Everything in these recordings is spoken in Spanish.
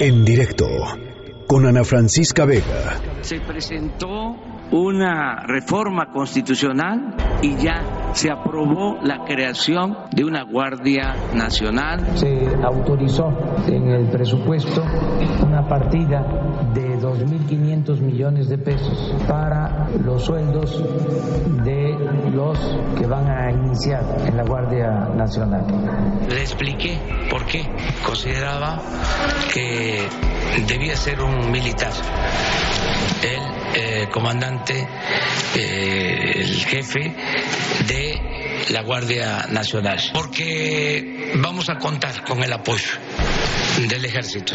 En directo con Ana Francisca Vega. Se presentó una reforma constitucional y ya se aprobó la creación de una Guardia Nacional. Se autorizó en el presupuesto una partida de 2.500 millones de pesos para los sueldos de los que van a iniciar en la Guardia Nacional. Le expliqué por qué consideraba que debía ser un militar. El eh, comandante, eh, el jefe de la Guardia Nacional, porque vamos a contar con el apoyo del ejército.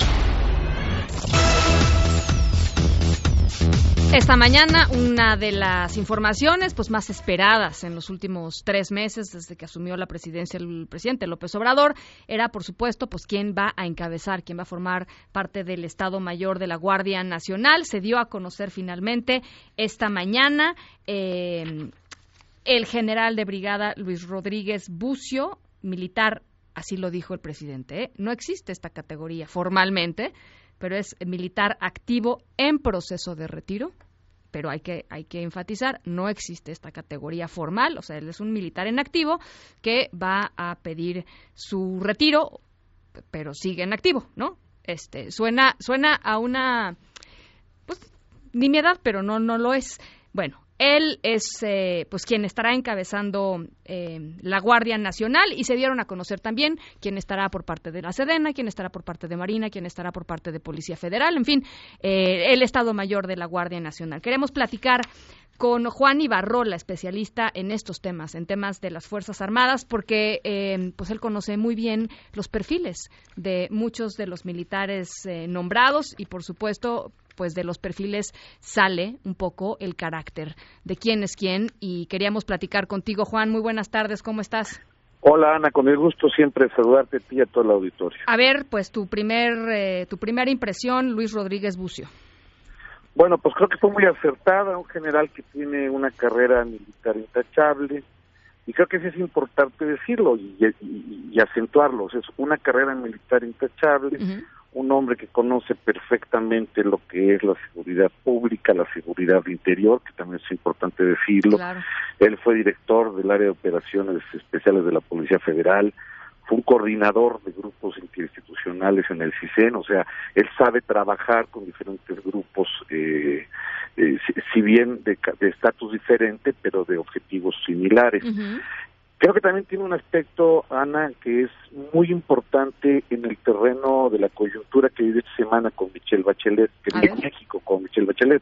Esta mañana, una de las informaciones pues, más esperadas en los últimos tres meses desde que asumió la presidencia el presidente López Obrador era, por supuesto, pues quién va a encabezar, quién va a formar parte del Estado Mayor de la Guardia Nacional. Se dio a conocer finalmente esta mañana eh, el general de brigada Luis Rodríguez Bucio, militar, así lo dijo el presidente. ¿eh? No existe esta categoría formalmente pero es militar activo en proceso de retiro. Pero hay que, hay que enfatizar, no existe esta categoría formal, o sea, él es un militar en activo que va a pedir su retiro, pero sigue en activo, ¿no? Este, suena, suena a una, pues, nimiedad, pero no, no lo es. Bueno, él es eh, pues quien estará encabezando eh, la Guardia Nacional y se dieron a conocer también quién estará por parte de la Sedena, quién estará por parte de Marina, quién estará por parte de Policía Federal, en fin, eh, el Estado Mayor de la Guardia Nacional. Queremos platicar con Juan Ibarrola, especialista en estos temas, en temas de las Fuerzas Armadas, porque pues él conoce muy bien los perfiles de muchos de los militares nombrados y, por supuesto, pues de los perfiles sale un poco el carácter de quién es quién y queríamos platicar contigo, Juan. Muy buenas tardes, ¿cómo estás? Hola Ana, con el gusto siempre saludarte a ti y a todo el auditorio. A ver, pues tu primer eh, tu primera impresión, Luis Rodríguez Bucio. Bueno, pues creo que fue muy acertada, un general que tiene una carrera militar intachable, y creo que eso es importante decirlo y, y, acentuarlo, es una carrera militar intachable, un hombre que conoce perfectamente lo que es la seguridad pública, la seguridad interior, que también es importante decirlo. Él fue director del área de operaciones especiales de la Policía Federal, fue un coordinador de grupos interinstitucionales en el CISEN, o sea, él sabe trabajar con diferentes grupos, eh, eh, si, bien de estatus diferente, pero de objetivos similares. Creo que también tiene un aspecto, Ana, que es muy importante en el terreno de la coyuntura que vive esta semana con Michelle Bachelet, que vive en México con Michelle Bachelet.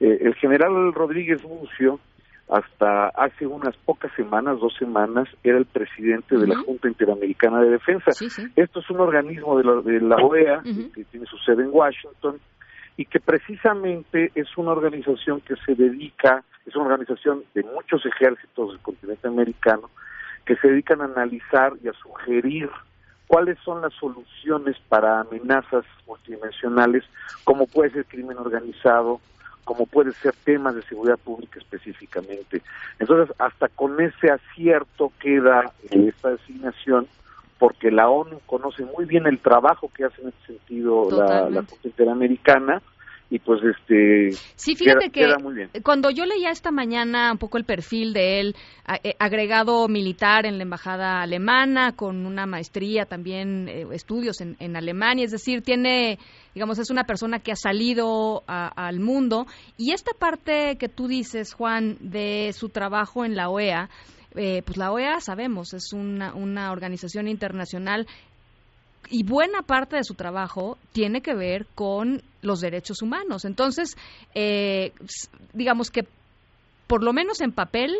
Eh, el general Rodríguez Mucio, hasta hace unas pocas semanas, dos semanas, era el presidente de la Junta Interamericana de Defensa. Esto es un organismo de la, de la OEA, que tiene su sede en Washington, y que precisamente es una organización que se dedica, es una organización de muchos ejércitos del continente americano, que se dedican a analizar y a sugerir cuáles son las soluciones para amenazas multidimensionales, como puede ser crimen organizado, como puede ser temas de seguridad pública específicamente. Entonces, hasta con ese acierto queda esta designación, porque la ONU conoce muy bien el trabajo que hace en ese sentido la, la Interamericana, y pues este sí fíjate que cuando yo leía esta mañana un poco el perfil de él eh, agregado militar en la embajada alemana con una maestría también eh, estudios en, en, Alemania es decir tiene digamos es una persona que ha salido al mundo. Y esta parte que tú dices Juan de su trabajo en la OEA eh, pues la OEA sabemos es una, una organización internacional y buena parte de su trabajo tiene que ver con los derechos humanos. Entonces, eh, digamos que por lo menos en papel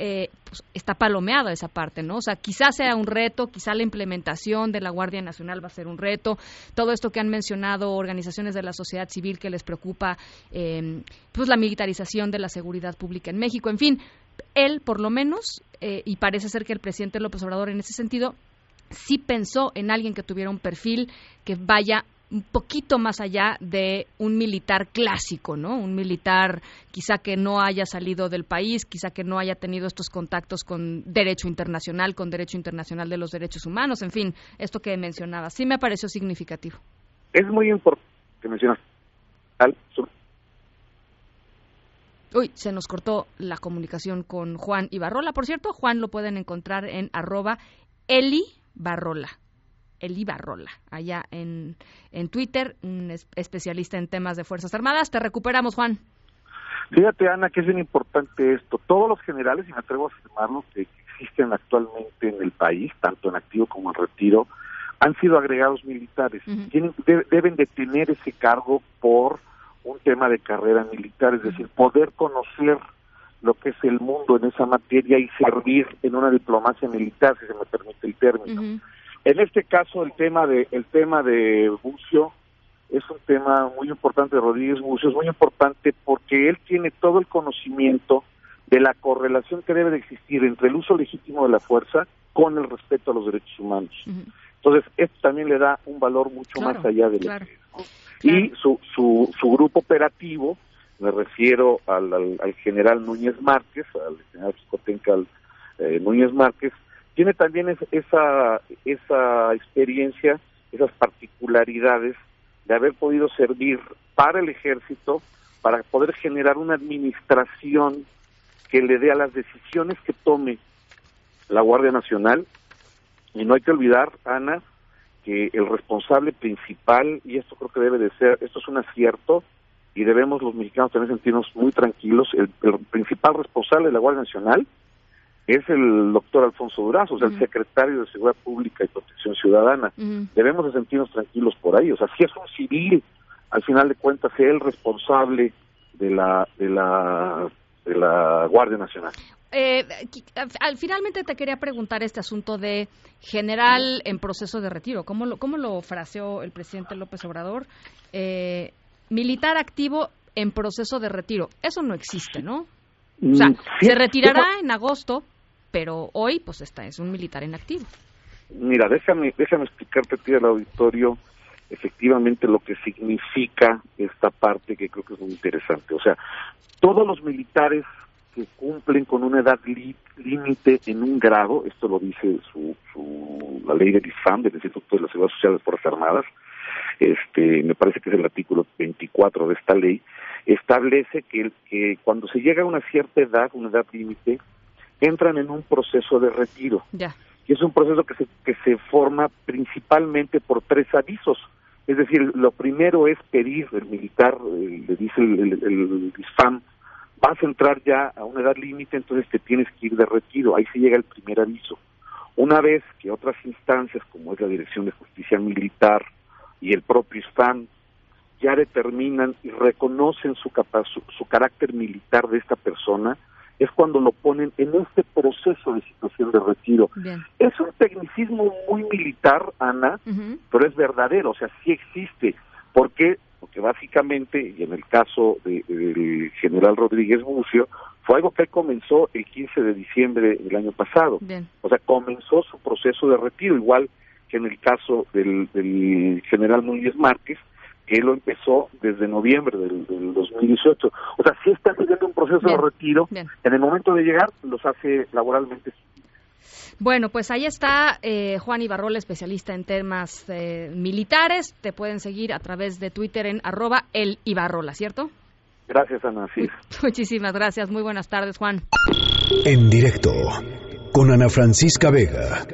eh, pues, está palomeada esa parte, ¿no? O sea, quizás sea un reto, quizá la implementación de la Guardia Nacional va a ser un reto, todo esto que han mencionado organizaciones de la sociedad civil que les preocupa, eh, pues la militarización de la seguridad pública en México, en fin, él por lo menos, y parece ser que el presidente López Obrador en ese sentido sí pensó en alguien que tuviera un perfil que vaya un poquito más allá de un militar clásico, ¿no? Un militar quizá que no haya salido del país, quizá que no haya tenido estos contactos con derecho internacional, con derecho internacional de los derechos humanos, en fin, esto que mencionaba. Sí me pareció significativo. es muy importante que mencionas Uy, se nos cortó la comunicación con Juan Ibarrola. Por cierto, Juan lo pueden encontrar en arroba Eli Barrola. Eli Barrola, allá en, en Twitter, un especialista en temas de Fuerzas Armadas. Te recuperamos, Juan. Fíjate, Ana, que es bien importante esto. Todos los generales, y me atrevo a afirmarlo, que existen actualmente en el país, tanto en activo como en retiro, han sido agregados militares. Tienen, deben de tener ese cargo por un tema de carrera militar, es decir, poder conocer lo que es el mundo en esa materia y servir en una diplomacia militar, si se me permite el término. En este caso, el tema de el tema de Bucio es un tema muy importante, Rodríguez Bucio, es muy importante porque él tiene todo el conocimiento de la correlación que debe de existir entre el uso legítimo de la fuerza con el respeto a los derechos humanos. Entonces, esto también le da un valor mucho más allá de lo que y su, su, su grupo operativo, me refiero al, al, general Núñez Márquez, al general Xicotenca eh, Núñez Márquez, tiene también esa, esa experiencia, esas particularidades de haber podido servir para el ejército, para poder generar una administración que le dé a las decisiones que tome la Guardia Nacional. Y no hay que olvidar, Ana, que el responsable principal, y esto creo que debe de ser, esto es un acierto, y debemos los mexicanos también sentirnos muy tranquilos, el, principal responsable de la Guardia Nacional es el doctor Alfonso Durazo, o sea, el secretario de Seguridad Pública y Protección Ciudadana. Debemos de sentirnos tranquilos por ahí, o sea, si es un civil, al final de cuentas, es el responsable de la, de la, de la Guardia Nacional. Eh, al, finalmente te quería preguntar este asunto de general en proceso de retiro. ¿Cómo lo, cómo lo fraseó el presidente López Obrador? Eh, militar activo en proceso de retiro. Eso no existe, ¿no? O sea, mm, se retirará en agosto, pero hoy pues está, es un militar en activo. Mira, déjame, déjame explicarte a ti al auditorio efectivamente lo que significa esta parte que creo que es muy interesante. O sea, todos los militares que cumplen con una edad límite en un grado, esto lo dice su, su, la ley del ISFAM, del Instituto de la Seguridad Social de Fuerzas Armadas, este, me parece que es el artículo 24 de esta ley, establece que, que cuando se llega a una cierta edad, una edad límite, entran en un proceso de retiro. Ya. Y es un proceso que se, que se forma principalmente por tres avisos. Es decir, lo primero es pedir, el militar, le dice el, el, vas a entrar ya a una edad límite, entonces te tienes que ir de retiro. Ahí se llega el primer aviso. Una vez que otras instancias, como es la Dirección de Justicia Militar y el propio STAN, ya determinan y reconocen su, su, carácter militar de esta persona, es cuando lo ponen en este proceso de situación de retiro. Es un tecnicismo muy militar, Ana, pero es verdadero, o sea, sí existe. porque porque básicamente, y en el caso del general Rodríguez Bucio, fue algo que comenzó el 15 de diciembre del año pasado. O sea, comenzó su proceso de retiro, igual que en el caso del, general Núñez Márquez, que él lo empezó desde noviembre del, 2018. O sea, sí está teniendo un proceso de retiro. En el momento de llegar, los hace laboralmente bueno, pues ahí está eh, Juan Ibarrola, especialista en temas eh, militares. Te pueden seguir a través de Twitter en arroba el Ibarrola, ¿cierto? Gracias, Ana. Sí. Muchísimas gracias. Muy buenas tardes, Juan. En directo con Ana Francisca Vega.